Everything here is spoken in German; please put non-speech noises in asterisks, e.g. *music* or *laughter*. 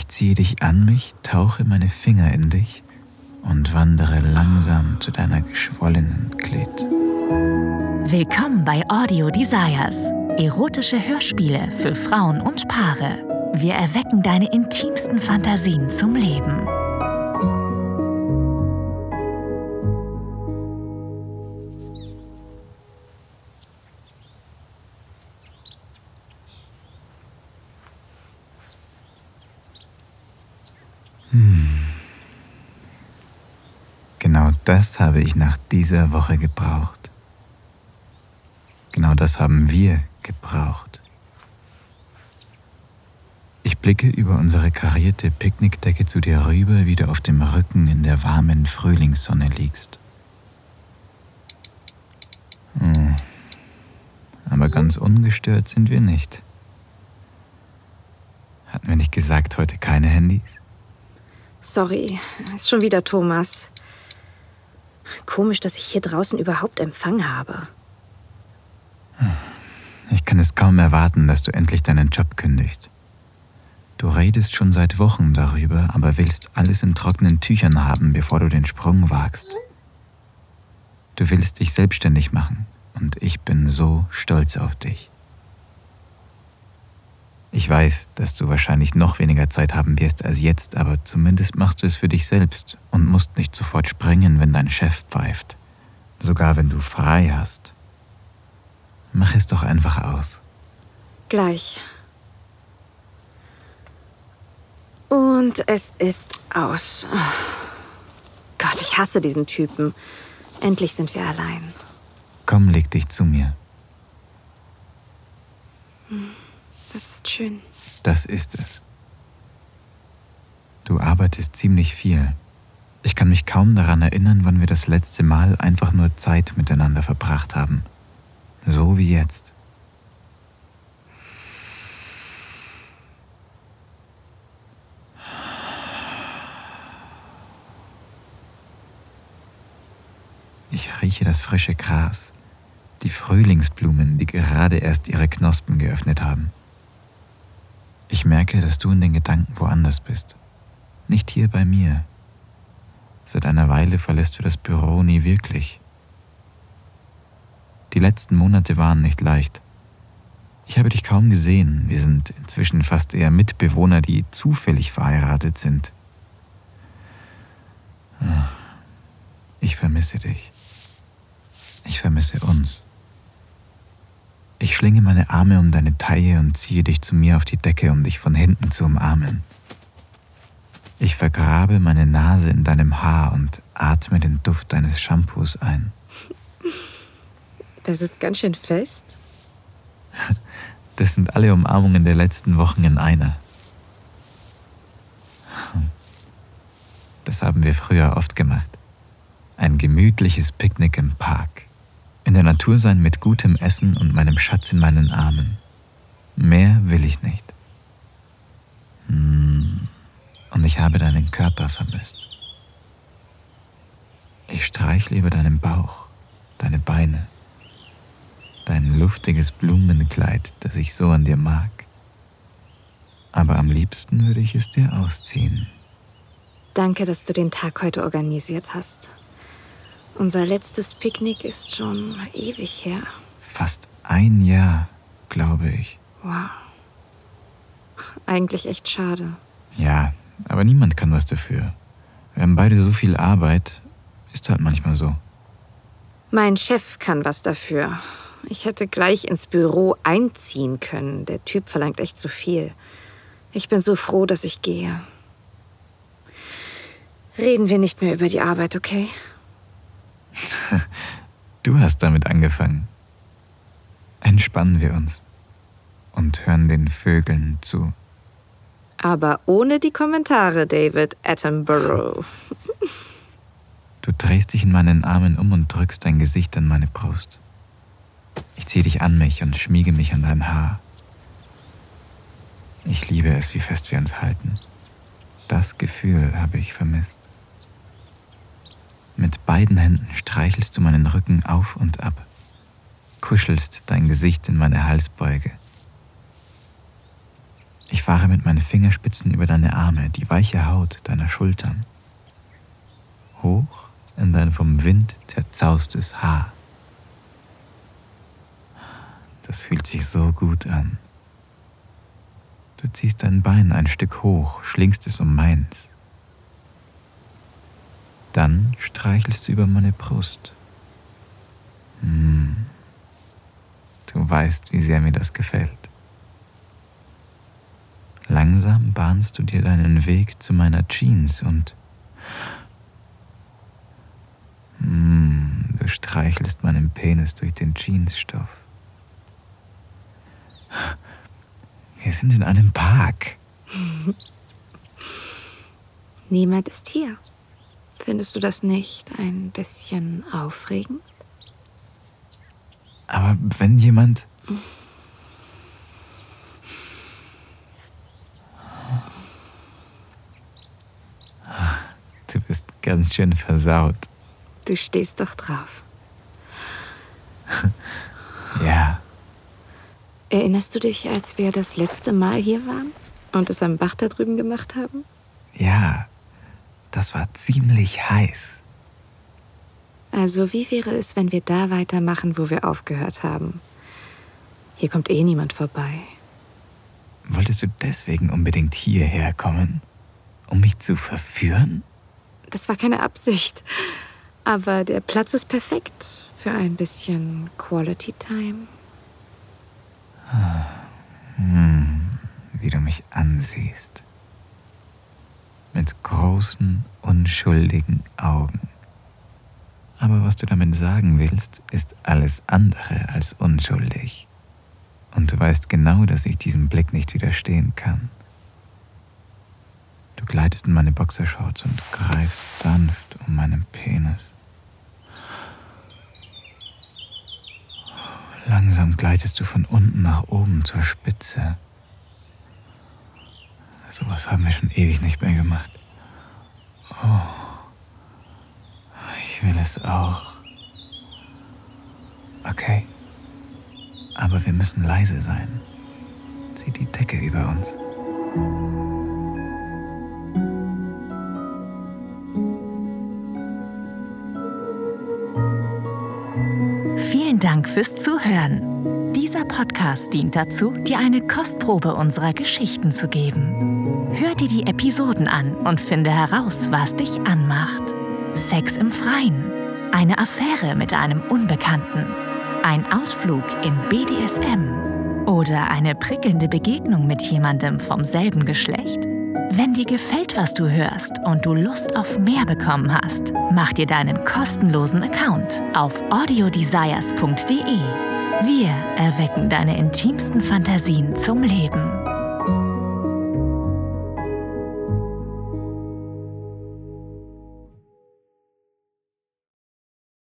Ich ziehe dich an mich, tauche meine Finger in dich und wandere langsam zu deiner geschwollenen Klet. Willkommen bei Audio Desires. Erotische Hörspiele für Frauen und Paare. Wir erwecken deine intimsten Fantasien zum Leben. Genau das habe ich nach dieser Woche gebraucht. Genau das haben wir gebraucht. Ich blicke über unsere karierte Picknickdecke zu dir rüber, wie du auf dem Rücken in der warmen Frühlingssonne liegst. Hm. Aber ganz ungestört sind wir nicht. Hatten wir nicht gesagt, heute keine Handys? Sorry, ist schon wieder Thomas. Komisch, dass ich hier draußen überhaupt Empfang habe. Ich kann es kaum erwarten, dass du endlich deinen Job kündigst. Du redest schon seit Wochen darüber, aber willst alles in trockenen Tüchern haben, bevor du den Sprung wagst. Du willst dich selbstständig machen und ich bin so stolz auf dich. Ich weiß, dass du wahrscheinlich noch weniger Zeit haben wirst als jetzt, aber zumindest machst du es für dich selbst und musst nicht sofort springen, wenn dein Chef pfeift. Sogar wenn du frei hast. Mach es doch einfach aus. Gleich. Und es ist aus. Oh. Gott, ich hasse diesen Typen. Endlich sind wir allein. Komm, leg dich zu mir. Das ist schön. Das ist es. Du arbeitest ziemlich viel. Ich kann mich kaum daran erinnern, wann wir das letzte Mal einfach nur Zeit miteinander verbracht haben. So wie jetzt. Ich rieche das frische Gras, die Frühlingsblumen, die gerade erst ihre Knospen geöffnet haben. Ich merke, dass du in den Gedanken woanders bist. Nicht hier bei mir. Seit einer Weile verlässt du das Büro nie wirklich. Die letzten Monate waren nicht leicht. Ich habe dich kaum gesehen. Wir sind inzwischen fast eher Mitbewohner, die zufällig verheiratet sind. Ich vermisse dich. Ich vermisse uns. Ich schlinge meine Arme um deine Taille und ziehe dich zu mir auf die Decke, um dich von hinten zu umarmen. Ich vergrabe meine Nase in deinem Haar und atme den Duft deines Shampoos ein. Das ist ganz schön fest. Das sind alle Umarmungen der letzten Wochen in einer. Das haben wir früher oft gemacht. Ein gemütliches Picknick im Park. In der Natur sein mit gutem Essen und meinem Schatz in meinen Armen. Mehr will ich nicht. Hm. Und ich habe deinen Körper vermisst. Ich streichle über deinen Bauch, deine Beine, dein luftiges Blumenkleid, das ich so an dir mag. Aber am liebsten würde ich es dir ausziehen. Danke, dass du den Tag heute organisiert hast. Unser letztes Picknick ist schon ewig her. Fast ein Jahr, glaube ich. Wow. Eigentlich echt schade. Ja, aber niemand kann was dafür. Wir haben beide so viel Arbeit, ist halt manchmal so. Mein Chef kann was dafür. Ich hätte gleich ins Büro einziehen können. Der Typ verlangt echt zu viel. Ich bin so froh, dass ich gehe. Reden wir nicht mehr über die Arbeit, okay? *laughs* Du hast damit angefangen. Entspannen wir uns und hören den Vögeln zu. Aber ohne die Kommentare, David Attenborough. *laughs* Du drehst dich in meinen Armen um und drückst dein Gesicht an meine Brust. Ich ziehe dich an mich und schmiege mich an dein Haar. Ich liebe es, wie fest wir uns halten. Das Gefühl habe ich vermisst. Mit beiden Händen streichelst du meinen Rücken auf und ab, kuschelst dein Gesicht in meine Halsbeuge. Ich fahre mit meinen Fingerspitzen über deine Arme, die weiche Haut deiner Schultern. Hoch in dein vom Wind zerzaustes Haar. Das fühlt sich so gut an. Du ziehst dein Bein ein Stück hoch, schlingst es um meins. Dann streichelst du über meine Brust. Hm. Du weißt, wie sehr mir das gefällt. Langsam bahnst du dir deinen Weg zu meiner Jeans und hm, du streichelst meinen Penis durch den Jeansstoff. Wir sind in einem Park. Niemand ist hier. Findest du das nicht ein bisschen aufregend? Aber wenn jemand... Du bist ganz schön versaut. Du stehst doch drauf. *laughs* ja. Erinnerst du dich, als wir das letzte Mal hier waren und es am Bach da drüben gemacht haben? Ja, das war ziemlich heiß. Also wie wäre es, wenn wir da weitermachen, wo wir aufgehört haben? Hier kommt eh niemand vorbei. Wolltest du deswegen unbedingt hierher kommen? Um mich zu verführen? Das war keine Absicht. Aber der Platz ist perfekt für ein bisschen Quality Time. Hm, wie du mich ansiehst. Mit großen, unschuldigen Augen. Aber was du damit sagen willst, ist alles andere als unschuldig. Und du weißt genau, dass ich diesem Blick nicht widerstehen kann. Du gleitest in meine Boxershorts und greifst sanft um meinen Penis. Langsam gleitest du von unten nach oben zur Spitze. Sowas haben wir schon ewig nicht mehr gemacht. Oh, ich will es auch. Okay, aber wir müssen leise sein. Zieh die Decke über uns. Dank fürs Zuhören. Dieser Podcast dient dazu, dir eine Kostprobe unserer Geschichten zu geben. Hör dir die Episoden an und finde heraus, was dich anmacht. Sex im Freien, eine Affäre mit einem Unbekannten, ein Ausflug in BDSM oder eine prickelnde Begegnung mit jemandem vom selben Geschlecht. Wenn dir gefällt, was du hörst und du Lust auf mehr bekommen hast, mach dir deinen kostenlosen Account auf audiodesires.de. Wir erwecken deine intimsten Fantasien zum Leben.